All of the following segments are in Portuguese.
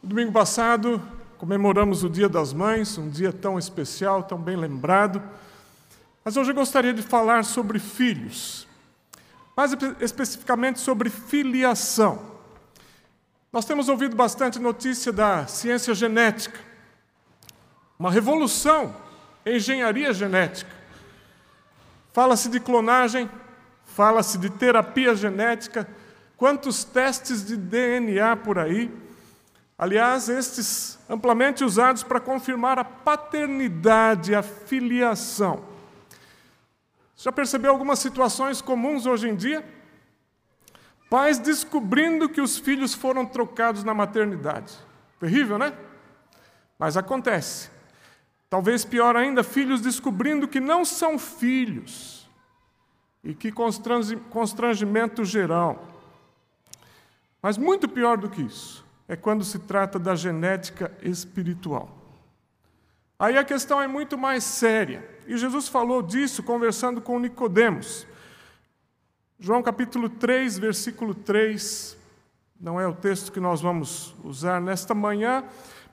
Domingo passado comemoramos o Dia das Mães, um dia tão especial, tão bem lembrado. Mas hoje eu gostaria de falar sobre filhos, mais especificamente sobre filiação. Nós temos ouvido bastante notícia da ciência genética, uma revolução em engenharia genética. Fala-se de clonagem, fala-se de terapia genética, quantos testes de DNA por aí. Aliás, estes amplamente usados para confirmar a paternidade, a filiação. Já percebeu algumas situações comuns hoje em dia? Pais descobrindo que os filhos foram trocados na maternidade. Terrível, né? Mas acontece. Talvez pior ainda, filhos descobrindo que não são filhos. E que constrangimento geral. Mas muito pior do que isso é quando se trata da genética espiritual. Aí a questão é muito mais séria. E Jesus falou disso conversando com Nicodemos. João capítulo 3, versículo 3, não é o texto que nós vamos usar nesta manhã,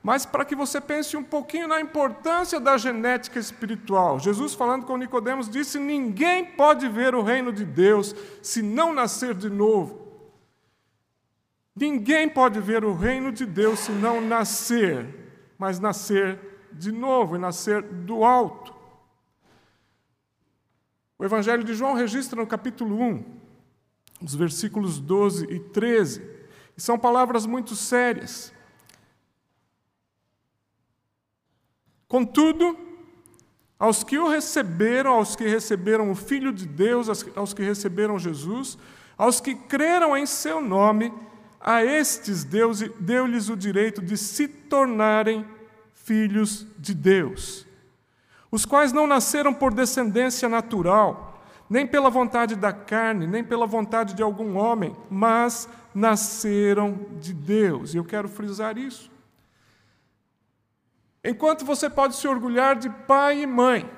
mas para que você pense um pouquinho na importância da genética espiritual. Jesus falando com Nicodemos disse: "Ninguém pode ver o reino de Deus se não nascer de novo". Ninguém pode ver o reino de Deus se não nascer, mas nascer de novo e nascer do alto. O Evangelho de João registra no capítulo 1, os versículos 12 e 13, e são palavras muito sérias. Contudo, aos que o receberam, aos que receberam o Filho de Deus, aos que receberam Jesus, aos que creram em seu nome, a estes deu-lhes o direito de se tornarem filhos de Deus, os quais não nasceram por descendência natural, nem pela vontade da carne, nem pela vontade de algum homem, mas nasceram de Deus. E eu quero frisar isso. Enquanto você pode se orgulhar de pai e mãe,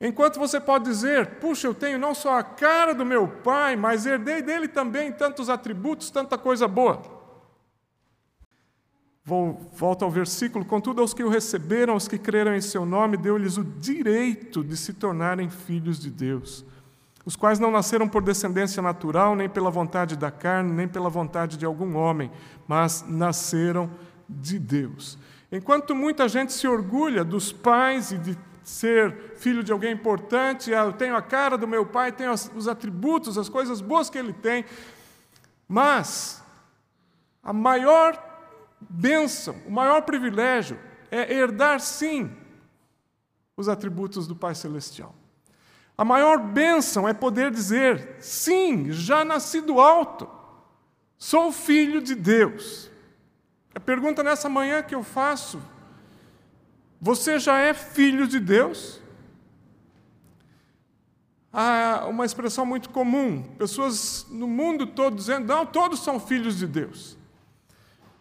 Enquanto você pode dizer, puxa, eu tenho não só a cara do meu pai, mas herdei dele também tantos atributos, tanta coisa boa. Vou, volto ao versículo: Contudo, aos que o receberam, aos que creram em seu nome, deu-lhes o direito de se tornarem filhos de Deus, os quais não nasceram por descendência natural, nem pela vontade da carne, nem pela vontade de algum homem, mas nasceram de Deus. Enquanto muita gente se orgulha dos pais e de ser filho de alguém importante, ah, eu tenho a cara do meu pai, tenho os atributos, as coisas boas que ele tem. Mas a maior bênção, o maior privilégio é herdar, sim, os atributos do Pai Celestial. A maior bênção é poder dizer, sim, já nasci do alto, sou filho de Deus. A pergunta nessa manhã que eu faço você já é filho de Deus? Há uma expressão muito comum, pessoas no mundo todo dizendo, não, todos são filhos de Deus.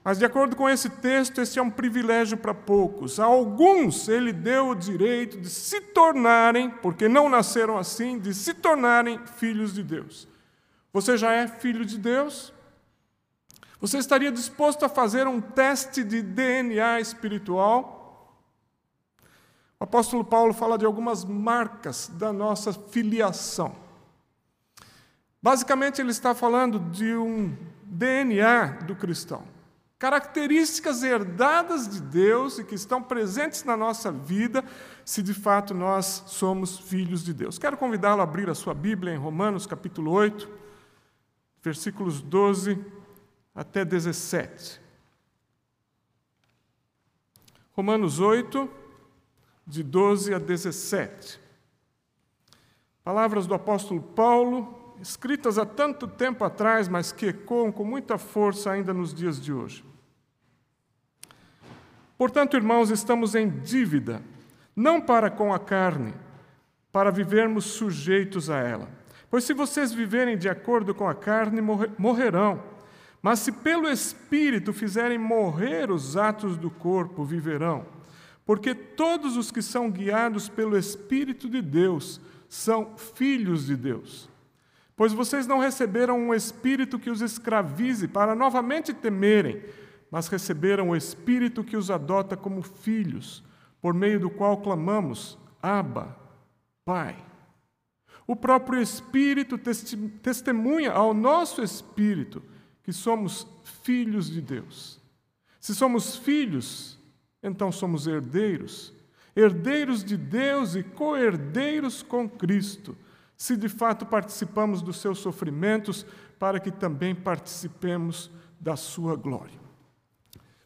Mas, de acordo com esse texto, esse é um privilégio para poucos. A alguns ele deu o direito de se tornarem, porque não nasceram assim, de se tornarem filhos de Deus. Você já é filho de Deus? Você estaria disposto a fazer um teste de DNA espiritual? O apóstolo Paulo fala de algumas marcas da nossa filiação. Basicamente, ele está falando de um DNA do cristão. Características herdadas de Deus e que estão presentes na nossa vida, se de fato nós somos filhos de Deus. Quero convidá-lo a abrir a sua Bíblia em Romanos, capítulo 8, versículos 12 até 17. Romanos 8, de 12 a 17. Palavras do apóstolo Paulo, escritas há tanto tempo atrás, mas que ecoam com muita força ainda nos dias de hoje. Portanto, irmãos, estamos em dívida, não para com a carne, para vivermos sujeitos a ela. Pois se vocês viverem de acordo com a carne, morrerão. Mas se pelo Espírito fizerem morrer os atos do corpo, viverão. Porque todos os que são guiados pelo Espírito de Deus são filhos de Deus. Pois vocês não receberam um espírito que os escravize para novamente temerem, mas receberam o Espírito que os adota como filhos, por meio do qual clamamos: Abba, Pai. O próprio Espírito testemunha ao nosso espírito que somos filhos de Deus. Se somos filhos, então somos herdeiros, herdeiros de Deus e co-herdeiros com Cristo, se de fato participamos dos seus sofrimentos, para que também participemos da sua glória.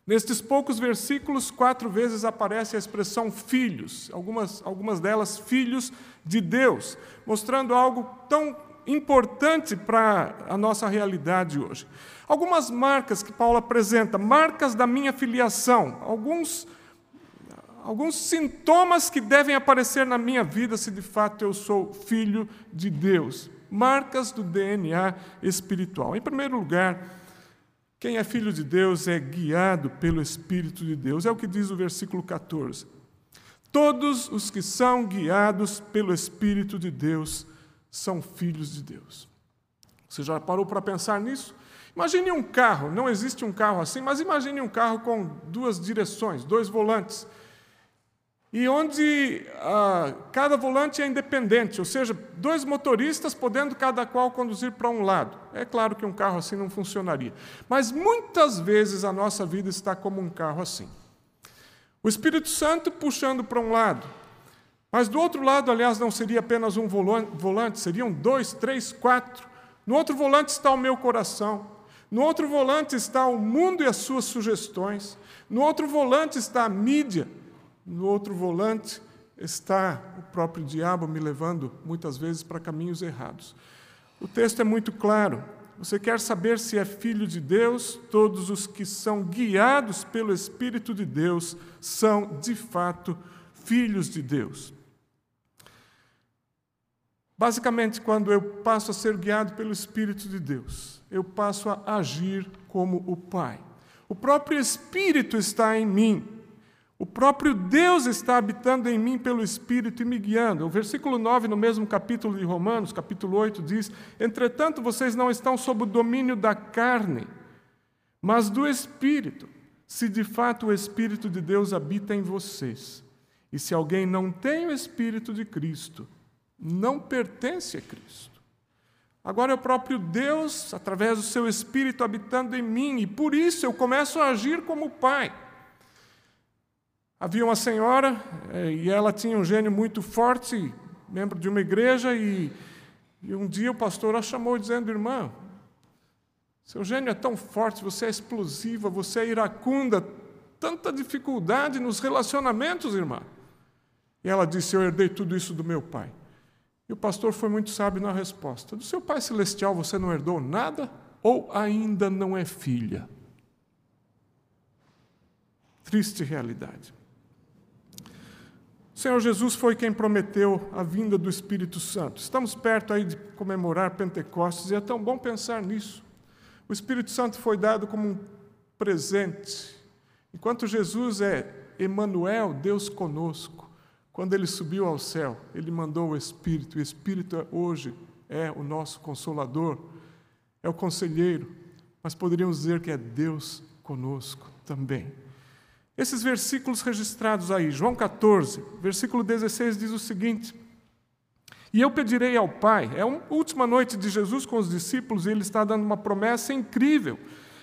Nestes poucos versículos, quatro vezes aparece a expressão filhos, algumas, algumas delas filhos de Deus, mostrando algo tão importante para a nossa realidade hoje. Algumas marcas que Paulo apresenta, marcas da minha filiação, alguns, alguns sintomas que devem aparecer na minha vida se de fato eu sou filho de Deus, marcas do DNA espiritual. Em primeiro lugar, quem é filho de Deus é guiado pelo Espírito de Deus. É o que diz o versículo 14. Todos os que são guiados pelo Espírito de Deus são filhos de Deus. Você já parou para pensar nisso? Imagine um carro, não existe um carro assim, mas imagine um carro com duas direções, dois volantes e onde ah, cada volante é independente, ou seja, dois motoristas podendo cada qual conduzir para um lado. É claro que um carro assim não funcionaria, mas muitas vezes a nossa vida está como um carro assim. O Espírito Santo puxando para um lado, mas do outro lado, aliás, não seria apenas um volante, seriam dois, três, quatro. No outro volante está o meu coração. No outro volante está o mundo e as suas sugestões. No outro volante está a mídia, no outro volante está o próprio diabo me levando muitas vezes para caminhos errados. O texto é muito claro. Você quer saber se é filho de Deus? Todos os que são guiados pelo Espírito de Deus são, de fato, filhos de Deus. Basicamente, quando eu passo a ser guiado pelo Espírito de Deus, eu passo a agir como o Pai. O próprio Espírito está em mim. O próprio Deus está habitando em mim pelo Espírito e me guiando. O versículo 9, no mesmo capítulo de Romanos, capítulo 8, diz: Entretanto, vocês não estão sob o domínio da carne, mas do Espírito, se de fato o Espírito de Deus habita em vocês. E se alguém não tem o Espírito de Cristo, não pertence a Cristo. Agora é o próprio Deus, através do seu Espírito, habitando em mim, e por isso eu começo a agir como Pai. Havia uma senhora eh, e ela tinha um gênio muito forte, membro de uma igreja, e, e um dia o pastor a chamou dizendo: Irmã, seu gênio é tão forte, você é explosiva, você é iracunda, tanta dificuldade nos relacionamentos, irmã. E ela disse: Eu herdei tudo isso do meu pai. E o pastor foi muito sábio na resposta: Do seu pai celestial você não herdou nada ou ainda não é filha? Triste realidade. Senhor Jesus foi quem prometeu a vinda do Espírito Santo. Estamos perto aí de comemorar Pentecostes e é tão bom pensar nisso. O Espírito Santo foi dado como um presente. Enquanto Jesus é Emanuel, Deus conosco, quando ele subiu ao céu, ele mandou o Espírito. O Espírito hoje é o nosso consolador, é o conselheiro, mas poderíamos dizer que é Deus conosco também. Esses versículos registrados aí, João 14, versículo 16 diz o seguinte: E eu pedirei ao Pai, é a última noite de Jesus com os discípulos e ele está dando uma promessa incrível.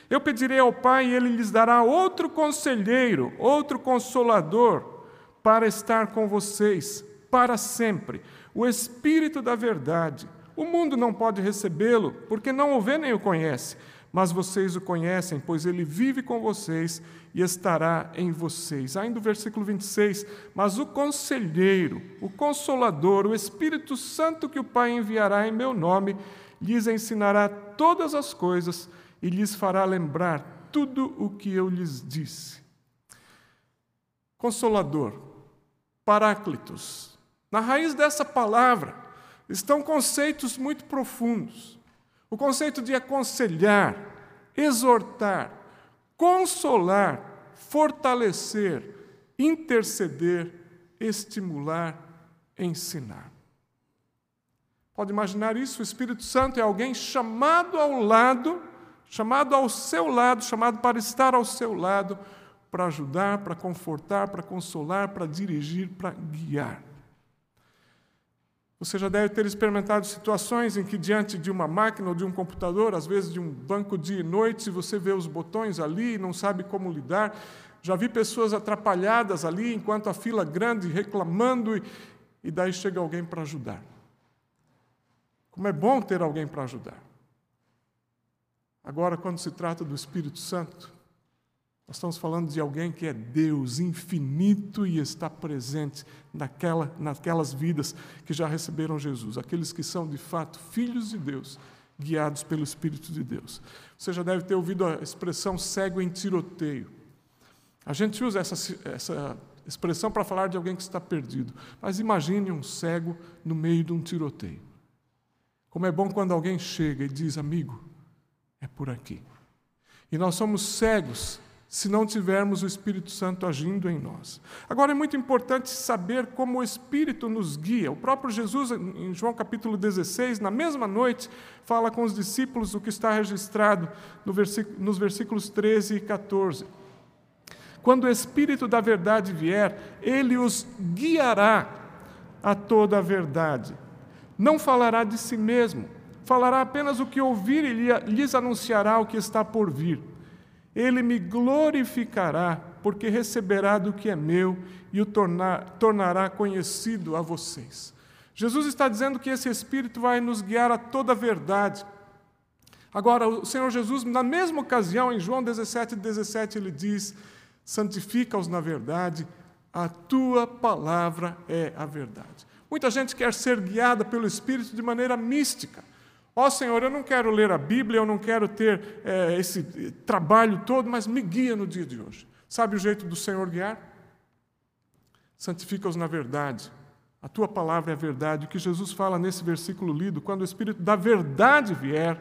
Eu pedirei ao Pai e ele lhes dará outro conselheiro, outro consolador, para estar com vocês para sempre, o Espírito da Verdade. O mundo não pode recebê-lo, porque não o vê nem o conhece, mas vocês o conhecem, pois ele vive com vocês e estará em vocês. Ainda o versículo 26, mas o conselheiro, o consolador, o Espírito Santo que o Pai enviará em meu nome, lhes ensinará todas as coisas e lhes fará lembrar tudo o que eu lhes disse. Consolador, Paráclitos. Na raiz dessa palavra estão conceitos muito profundos. O conceito de aconselhar, exortar, consolar, fortalecer, interceder, estimular, ensinar. Pode imaginar isso? O Espírito Santo é alguém chamado ao lado chamado ao seu lado, chamado para estar ao seu lado, para ajudar, para confortar, para consolar, para dirigir, para guiar. Você já deve ter experimentado situações em que, diante de uma máquina ou de um computador, às vezes de um banco dia e noite, você vê os botões ali e não sabe como lidar. Já vi pessoas atrapalhadas ali, enquanto a fila grande, reclamando, e, e daí chega alguém para ajudar. Como é bom ter alguém para ajudar. Agora, quando se trata do Espírito Santo, nós estamos falando de alguém que é Deus infinito e está presente naquela, naquelas vidas que já receberam Jesus, aqueles que são de fato filhos de Deus, guiados pelo Espírito de Deus. Você já deve ter ouvido a expressão cego em tiroteio. A gente usa essa, essa expressão para falar de alguém que está perdido, mas imagine um cego no meio de um tiroteio. Como é bom quando alguém chega e diz, amigo, é por aqui. E nós somos cegos se não tivermos o Espírito Santo agindo em nós. Agora é muito importante saber como o Espírito nos guia. O próprio Jesus, em João capítulo 16, na mesma noite, fala com os discípulos o que está registrado nos versículos 13 e 14. Quando o Espírito da verdade vier, ele os guiará a toda a verdade. Não falará de si mesmo, falará apenas o que ouvir e lhes anunciará o que está por vir. Ele me glorificará, porque receberá do que é meu e o tornar, tornará conhecido a vocês. Jesus está dizendo que esse Espírito vai nos guiar a toda a verdade. Agora, o Senhor Jesus, na mesma ocasião, em João 17, 17, ele diz: santifica-os na verdade, a tua palavra é a verdade. Muita gente quer ser guiada pelo Espírito de maneira mística. Ó oh, Senhor, eu não quero ler a Bíblia, eu não quero ter é, esse trabalho todo, mas me guia no dia de hoje. Sabe o jeito do Senhor guiar? Santifica-os na verdade. A tua palavra é a verdade. O que Jesus fala nesse versículo lido, quando o Espírito da verdade vier,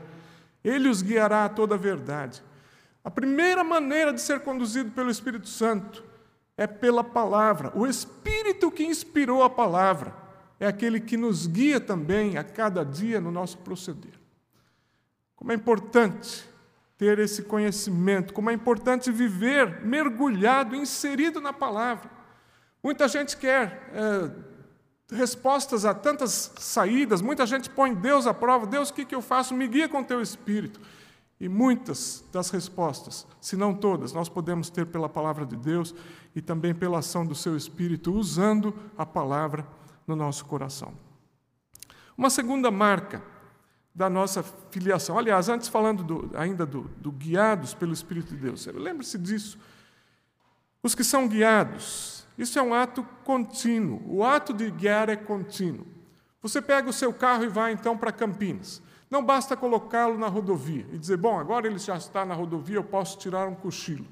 ele os guiará a toda a verdade. A primeira maneira de ser conduzido pelo Espírito Santo é pela palavra. O Espírito que inspirou a palavra é aquele que nos guia também a cada dia no nosso proceder. Como é importante ter esse conhecimento, como é importante viver mergulhado, inserido na palavra. Muita gente quer é, respostas a tantas saídas, muita gente põe Deus à prova: Deus, o que, que eu faço? Me guia com teu espírito. E muitas das respostas, se não todas, nós podemos ter pela palavra de Deus e também pela ação do seu espírito, usando a palavra no nosso coração. Uma segunda marca da nossa filiação. Aliás, antes falando do, ainda do, do guiados pelo Espírito de Deus, lembre-se disso. Os que são guiados, isso é um ato contínuo. O ato de guiar é contínuo. Você pega o seu carro e vai então para Campinas. Não basta colocá-lo na rodovia e dizer, bom, agora ele já está na rodovia, eu posso tirar um cochilo.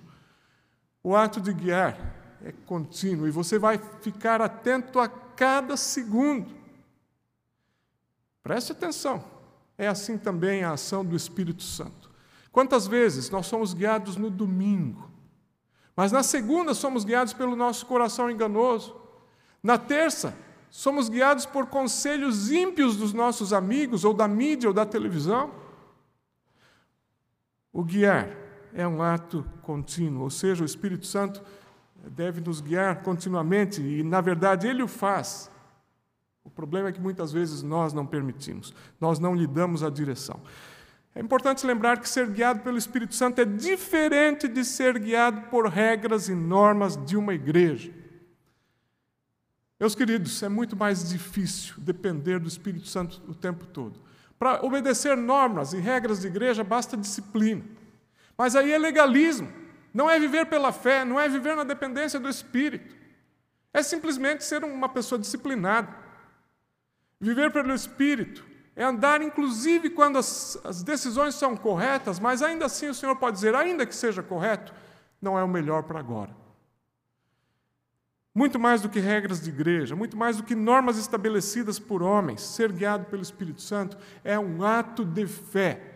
O ato de guiar é contínuo e você vai ficar atento a cada segundo. Preste atenção. É assim também a ação do Espírito Santo. Quantas vezes nós somos guiados no domingo, mas na segunda somos guiados pelo nosso coração enganoso. Na terça, somos guiados por conselhos ímpios dos nossos amigos, ou da mídia, ou da televisão. O guiar é um ato contínuo, ou seja, o Espírito Santo deve nos guiar continuamente e, na verdade, Ele o faz. O problema é que muitas vezes nós não permitimos, nós não lhe damos a direção. É importante lembrar que ser guiado pelo Espírito Santo é diferente de ser guiado por regras e normas de uma igreja. Meus queridos, é muito mais difícil depender do Espírito Santo o tempo todo. Para obedecer normas e regras de igreja basta disciplina. Mas aí é legalismo. Não é viver pela fé, não é viver na dependência do Espírito. É simplesmente ser uma pessoa disciplinada. Viver pelo Espírito é andar, inclusive, quando as, as, decisões são corretas, mas ainda assim o Senhor pode dizer, ainda que seja correto, não é o melhor para agora. Muito mais do que regras de igreja, muito mais do que normas estabelecidas por homens, ser guiado pelo Espírito Santo é um ato de fé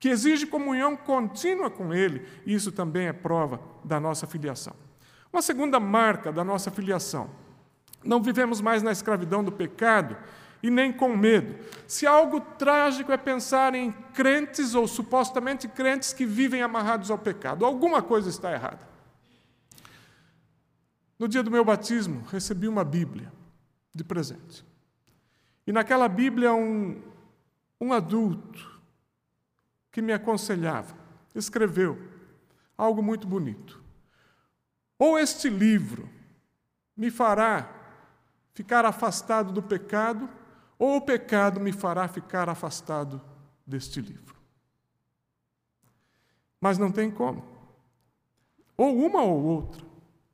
que exige comunhão contínua com Ele, e isso também é prova da nossa filiação. Uma segunda marca da nossa filiação: não vivemos mais na escravidão do pecado e nem com medo. Se algo trágico é pensar em crentes ou supostamente crentes que vivem amarrados ao pecado, alguma coisa está errada. No dia do meu batismo, recebi uma Bíblia de presente. E naquela Bíblia, um, um adulto que me aconselhava escreveu algo muito bonito. Ou este livro me fará ficar afastado do pecado, ou o pecado me fará ficar afastado deste livro. Mas não tem como. Ou uma ou outra.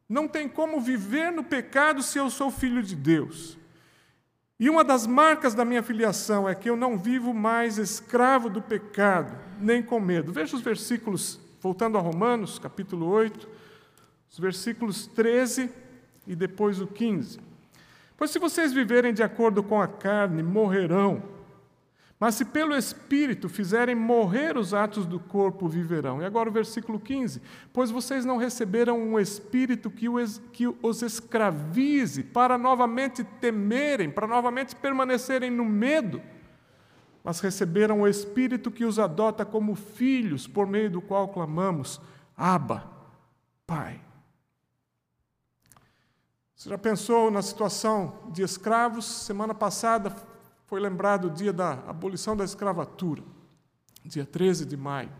Não tem como viver no pecado se eu sou filho de Deus. E uma das marcas da minha filiação é que eu não vivo mais escravo do pecado, nem com medo. Veja os versículos, voltando a Romanos, capítulo 8, os versículos 13 e depois o 15. Pois se vocês viverem de acordo com a carne, morrerão. Mas se pelo Espírito fizerem morrer os atos do corpo, viverão. E agora o versículo 15: Pois vocês não receberam um Espírito que os escravize para novamente temerem, para novamente permanecerem no medo, mas receberam o Espírito que os adota como filhos, por meio do qual clamamos: Abba, Pai. Você já pensou na situação de escravos? Semana passada foi lembrado o dia da abolição da escravatura, dia 13 de maio.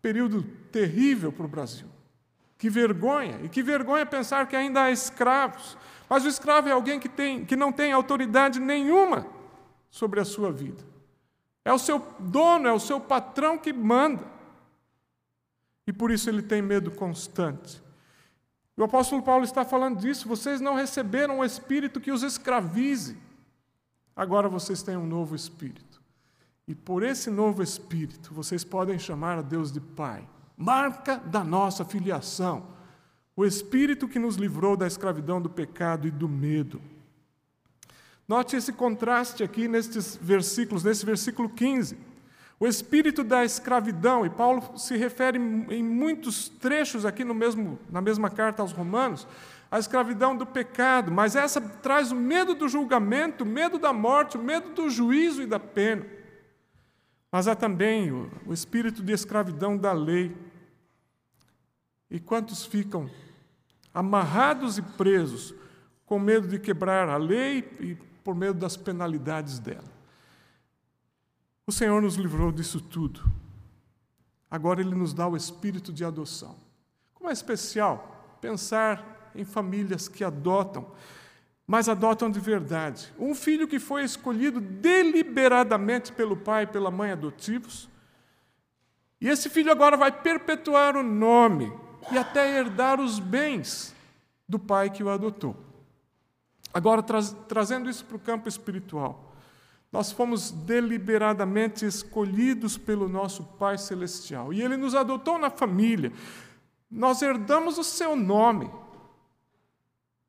Período terrível para o Brasil. Que vergonha, e que vergonha pensar que ainda há escravos. Mas o escravo é alguém que, tem, que não tem autoridade nenhuma sobre a sua vida. É o seu dono, é o seu patrão que manda. E por isso ele tem medo constante. O apóstolo Paulo está falando disso. Vocês não receberam um espírito que os escravize. Agora vocês têm um novo espírito. E por esse novo espírito, vocês podem chamar a Deus de Pai. Marca da nossa filiação. O espírito que nos livrou da escravidão do pecado e do medo. Note esse contraste aqui nestes versículos, nesse versículo 15. O espírito da escravidão, e Paulo se refere em muitos trechos aqui no mesmo, na mesma carta aos Romanos, à escravidão do pecado, mas essa traz o medo do julgamento, o medo da morte, o medo do juízo e da pena. Mas há também o, o espírito de escravidão da lei. E quantos ficam amarrados e presos com medo de quebrar a lei e por medo das penalidades dela? O Senhor nos livrou disso tudo. Agora Ele nos dá o espírito de adoção. Como é especial pensar em famílias que adotam, mas adotam de verdade. Um filho que foi escolhido deliberadamente pelo pai e pela mãe adotivos. E esse filho agora vai perpetuar o nome e até herdar os bens do pai que o adotou. Agora, tra trazendo isso para o campo espiritual. Nós fomos deliberadamente escolhidos pelo nosso Pai Celestial e Ele nos adotou na família. Nós herdamos o seu nome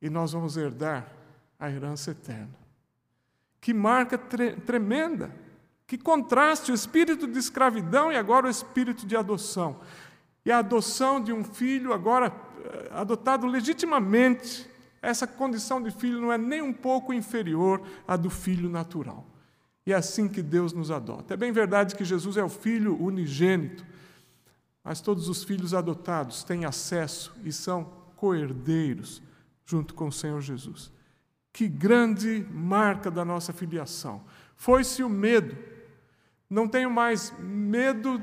e nós vamos herdar a herança eterna. Que marca tre tremenda, que contraste o espírito de escravidão e agora o espírito de adoção. E a adoção de um filho, agora eh, adotado legitimamente, essa condição de filho não é nem um pouco inferior à do filho natural. E é assim que Deus nos adota. É bem verdade que Jesus é o filho unigênito, mas todos os filhos adotados têm acesso e são coerdeiros junto com o Senhor Jesus. Que grande marca da nossa filiação. Foi-se o medo. Não tenho mais medo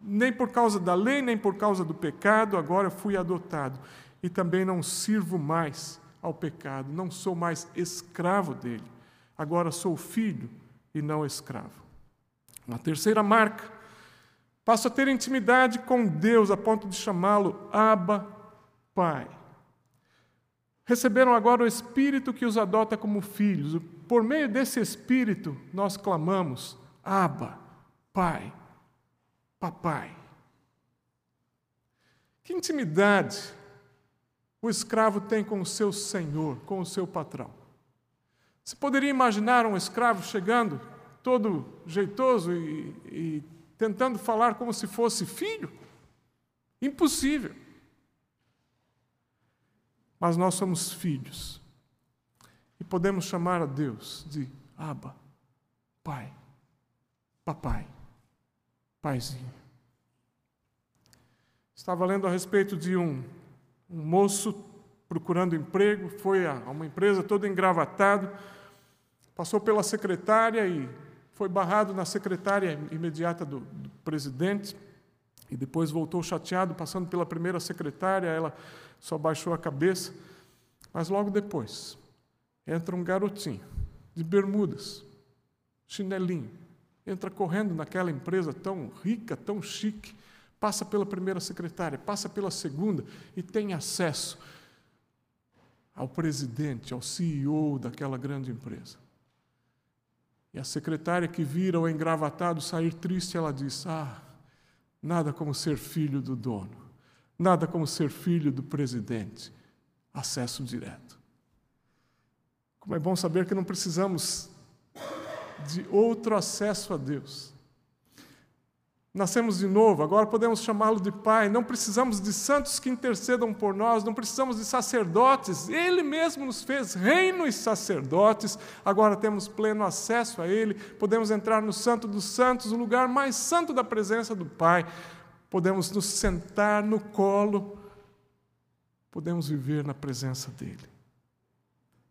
nem por causa da lei, nem por causa do pecado, agora fui adotado. E também não sirvo mais ao pecado, não sou mais escravo dele. Agora sou filho e não escravo. Uma terceira marca, passo a ter intimidade com Deus a ponto de chamá-lo Abba, Pai. Receberam agora o Espírito que os adota como filhos. Por meio desse Espírito, nós clamamos: Abba, Pai, Papai. Que intimidade o escravo tem com o seu senhor, com o seu patrão. Você poderia imaginar um escravo chegando, todo jeitoso e, e tentando falar como se fosse filho? Impossível. Mas nós somos filhos. E podemos chamar a Deus de Abba, Pai, Papai, Paizinho. Estava lendo a respeito de um, um moço procurando emprego, foi a, uma empresa todo engravatado, passou pela secretária e foi barrado na secretária imediata do, do presidente e depois voltou chateado, passando pela primeira secretária, ela só baixou a cabeça. Mas logo depois, entra um garotinho, de bermudas, chinelinho, entra correndo naquela empresa tão rica, tão chique, passa pela primeira secretária, passa pela segunda e tem acesso ao presidente, ao CEO daquela grande empresa. E a secretária que vira o engravatado sair triste, ela diz: Ah, nada como ser filho do dono, nada como ser filho do presidente. Acesso direto. Como é bom saber que não precisamos de outro acesso a Deus. Nascemos de novo, agora podemos chamá-lo de Pai. Não precisamos de santos que intercedam por nós, não precisamos de sacerdotes. Ele mesmo nos fez reino e sacerdotes. Agora temos pleno acesso a Ele. Podemos entrar no Santo dos Santos, o lugar mais santo da presença do Pai. Podemos nos sentar no colo. Podemos viver na presença dEle.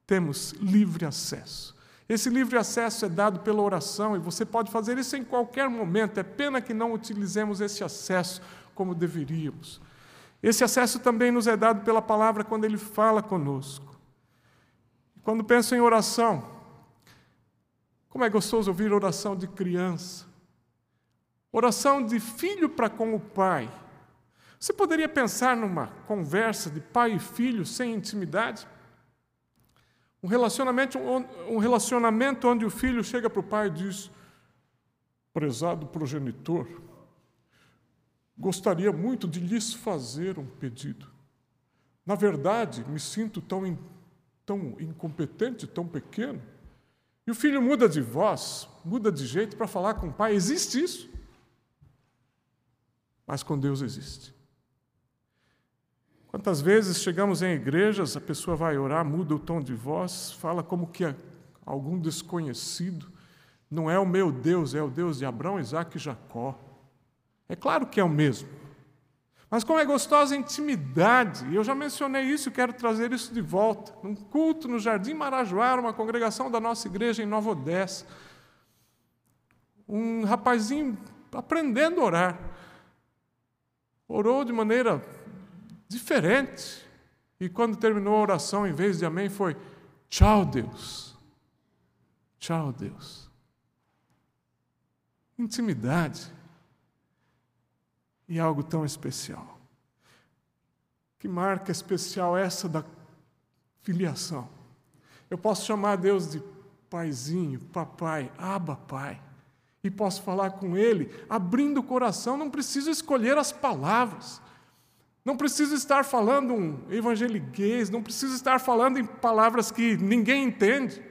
Temos livre acesso. Esse livre acesso é dado pela oração e você pode fazer isso em qualquer momento. É pena que não utilizemos esse acesso como deveríamos. Esse acesso também nos é dado pela palavra quando ele fala conosco. Quando penso em oração, como é gostoso ouvir oração de criança, oração de filho para com o pai. Você poderia pensar numa conversa de pai e filho sem intimidade? Um relacionamento, um relacionamento onde o filho chega para o pai e diz: Prezado progenitor, gostaria muito de lhes fazer um pedido. Na verdade, me sinto tão, tão incompetente, tão pequeno. E o filho muda de voz, muda de jeito para falar com o pai. Existe isso. Mas com Deus existe. Quantas vezes chegamos em igrejas, a pessoa vai orar, muda o tom de voz, fala como que é algum desconhecido. Não é o meu Deus, é o Deus de Abraão, Isaac e Jacó. É claro que é o mesmo. Mas como é gostosa a intimidade, e eu já mencionei isso quero trazer isso de volta. Num culto no Jardim Marajoara, uma congregação da nossa igreja em Nova Odessa. Um rapazinho aprendendo a orar. Orou de maneira diferente. E quando terminou a oração, em vez de amém, foi tchau, Deus. Tchau, Deus. Intimidade. E algo tão especial. Que marca especial essa da filiação. Eu posso chamar Deus de paizinho, papai, aba, pai. E posso falar com Ele, abrindo o coração, não preciso escolher as palavras. Não preciso estar falando um evangeliquez, não preciso estar falando em palavras que ninguém entende.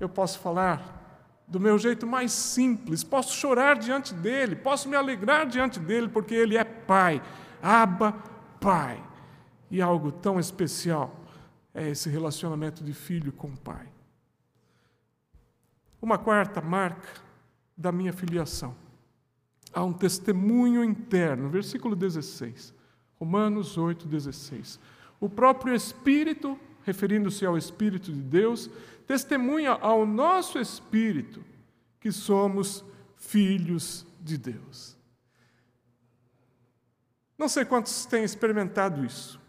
Eu posso falar do meu jeito mais simples, posso chorar diante dele, posso me alegrar diante dele, porque ele é Pai, Abba, Pai. E algo tão especial é esse relacionamento de filho com pai. Uma quarta marca da minha filiação há um testemunho interno, versículo 16, Romanos 8, 16. O próprio Espírito, referindo-se ao Espírito de Deus, testemunha ao nosso espírito que somos filhos de Deus. Não sei quantos têm experimentado isso,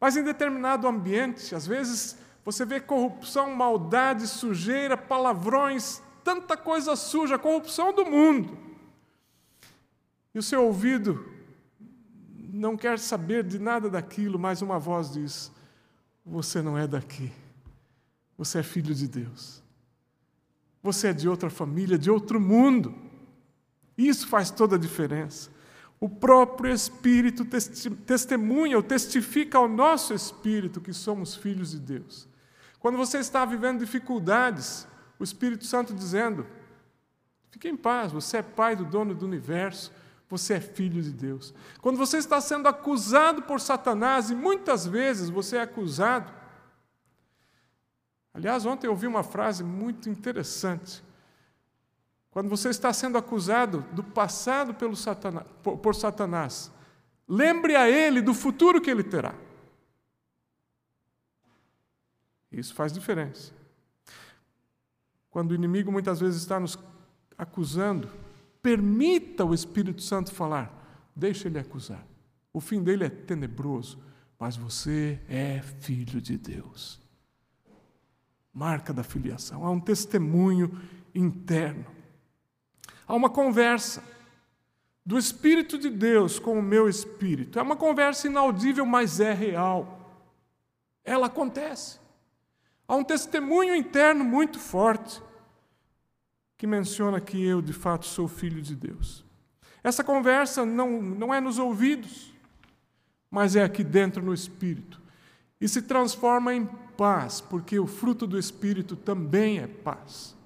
mas em determinado ambiente, às vezes você vê corrupção, maldade, sujeira, palavrões, tanta coisa suja, corrupção do mundo. E o seu ouvido não quer saber de nada daquilo, mas uma voz diz: Você não é daqui. Você é filho de Deus. Você é de outra família, de outro mundo. Isso faz toda a diferença. O próprio Espírito testemunha ou testifica ao nosso espírito que somos filhos de Deus. Quando você está vivendo dificuldades, o Espírito Santo dizendo: Fique em paz, você é pai do dono do universo, você é filho de Deus. Quando você está sendo acusado por Satanás, e muitas vezes você é acusado, Aliás, ontem eu ouvi uma frase muito interessante. Quando você está sendo acusado do passado pelo Satanás, por, Satanás, lembre a ele do futuro que ele terá. Isso faz diferença. Quando o inimigo muitas vezes está nos acusando, permita o Espírito Santo falar, deixe ele acusar. O fim dele é tenebroso, mas você é filho de Deus. Marca da filiação, há um testemunho interno. Há uma conversa do Espírito de Deus com o meu espírito. É uma conversa inaudível, mas é real. Ela acontece. Há um testemunho interno muito forte que menciona que eu, de fato, sou filho de Deus. Essa conversa não, não é nos ouvidos, mas é aqui dentro no espírito. E se transforma em paz, porque o fruto do espírito também é paz.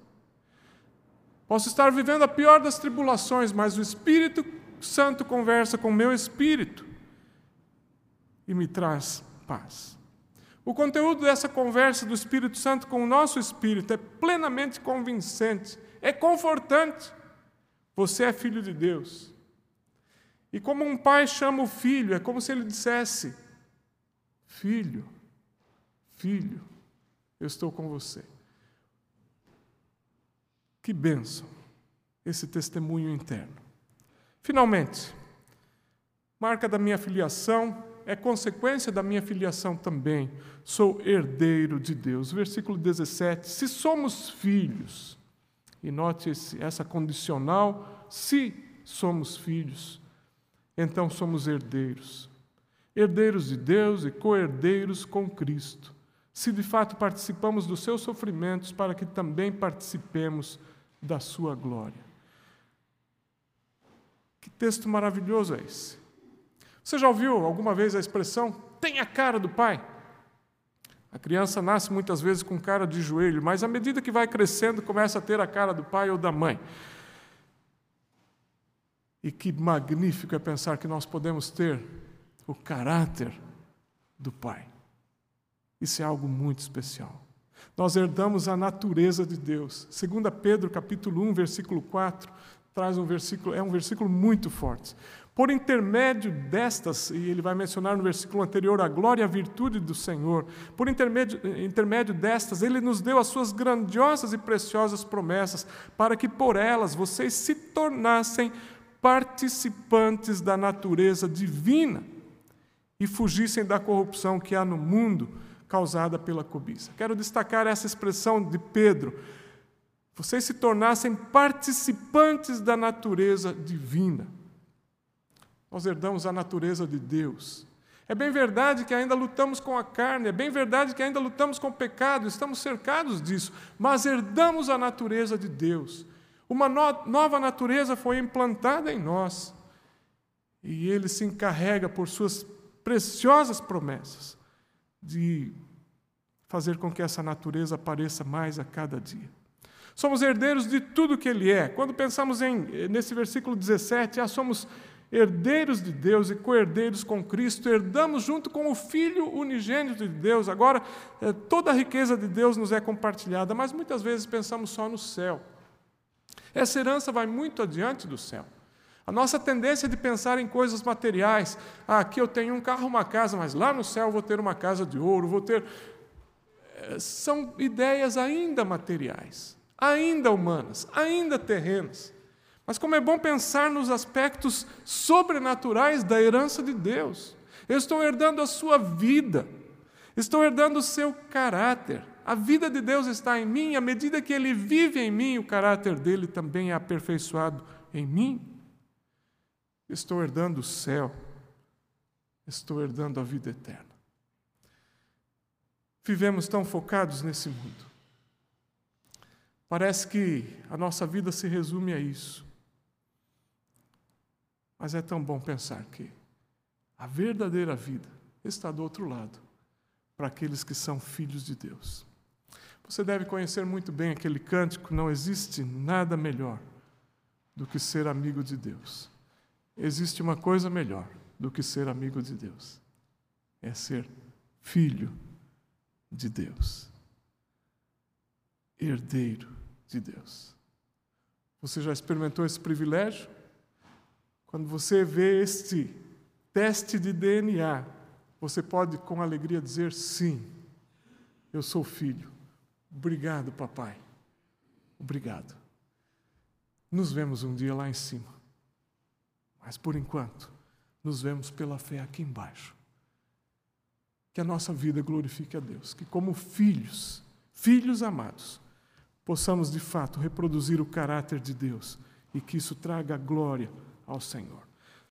Posso estar vivendo a pior das tribulações, mas o Espírito Santo conversa com o meu espírito e me traz paz. O conteúdo dessa conversa do Espírito Santo com o nosso espírito é plenamente convincente, é confortante. Você é filho de Deus. E como um pai chama o filho, é como se ele dissesse: Filho, filho, eu estou com você. Que bênção esse testemunho interno. Finalmente, marca da minha filiação é consequência da minha filiação também. Sou herdeiro de Deus. Versículo 17: Se somos filhos, e note essa condicional, se somos filhos, então somos herdeiros. Herdeiros de Deus e co-herdeiros com Cristo. Se de fato participamos dos seus sofrimentos, para que também participemos da sua glória. Que texto maravilhoso é esse? Você já ouviu alguma vez a expressão tem a cara do pai? A criança nasce muitas vezes com cara de joelho, mas à medida que vai crescendo, começa a ter a cara do pai ou da mãe. E que magnífico é pensar que nós podemos ter o caráter do pai. Isso é algo muito especial. Nós herdamos a natureza de Deus. 2 Pedro, capítulo 1, versículo 4, traz um versículo, é um versículo muito forte. Por intermédio destas, e ele vai mencionar no versículo anterior a glória e a virtude do Senhor, por intermédio, intermédio destas, ele nos deu as suas grandiosas e preciosas promessas, para que por elas vocês se tornassem participantes da natureza divina e fugissem da corrupção que há no mundo causada pela cobiça. Quero destacar essa expressão de Pedro. Vocês se tornassem participantes da natureza divina. Nós herdamos a natureza de Deus. É bem verdade que ainda lutamos com a carne, é bem verdade que ainda lutamos com o pecado, estamos cercados disso, mas herdamos a natureza de Deus. Uma no nova natureza foi implantada em nós e Ele se encarrega, por Suas preciosas promessas, de fazer com que essa natureza apareça mais a cada dia. Somos herdeiros de tudo que Ele é. Quando pensamos em, nesse versículo 17, ah, somos herdeiros de Deus e co-herdeiros com Cristo, herdamos junto com o Filho unigênito de Deus. Agora, eh, toda a riqueza de Deus nos é compartilhada, mas muitas vezes pensamos só no céu. Essa herança vai muito adiante do céu. A nossa tendência é de pensar em coisas materiais. Ah, aqui eu tenho um carro, uma casa, mas lá no céu eu vou ter uma casa de ouro, vou ter. Eh, são ideias ainda materiais, ainda humanas, ainda terrenas. Mas como é bom pensar nos aspectos sobrenaturais da herança de Deus. Eu estou herdando a sua vida, estou herdando o seu caráter. A vida de Deus está em mim, à medida que Ele vive em mim, o caráter dele também é aperfeiçoado em mim. Estou herdando o céu, estou herdando a vida eterna. Vivemos tão focados nesse mundo. Parece que a nossa vida se resume a isso. Mas é tão bom pensar que a verdadeira vida está do outro lado, para aqueles que são filhos de Deus. Você deve conhecer muito bem aquele cântico: não existe nada melhor do que ser amigo de Deus. Existe uma coisa melhor do que ser amigo de Deus: é ser filho de Deus. herdeiro de Deus. Você já experimentou esse privilégio? Quando você vê este teste de DNA, você pode com alegria dizer: sim, eu sou filho. Obrigado, papai. Obrigado. Nos vemos um dia lá em cima. Mas por enquanto, nos vemos pela fé aqui embaixo. Que a nossa vida glorifique a Deus, que como filhos, filhos amados, possamos de fato reproduzir o caráter de Deus e que isso traga glória ao Senhor.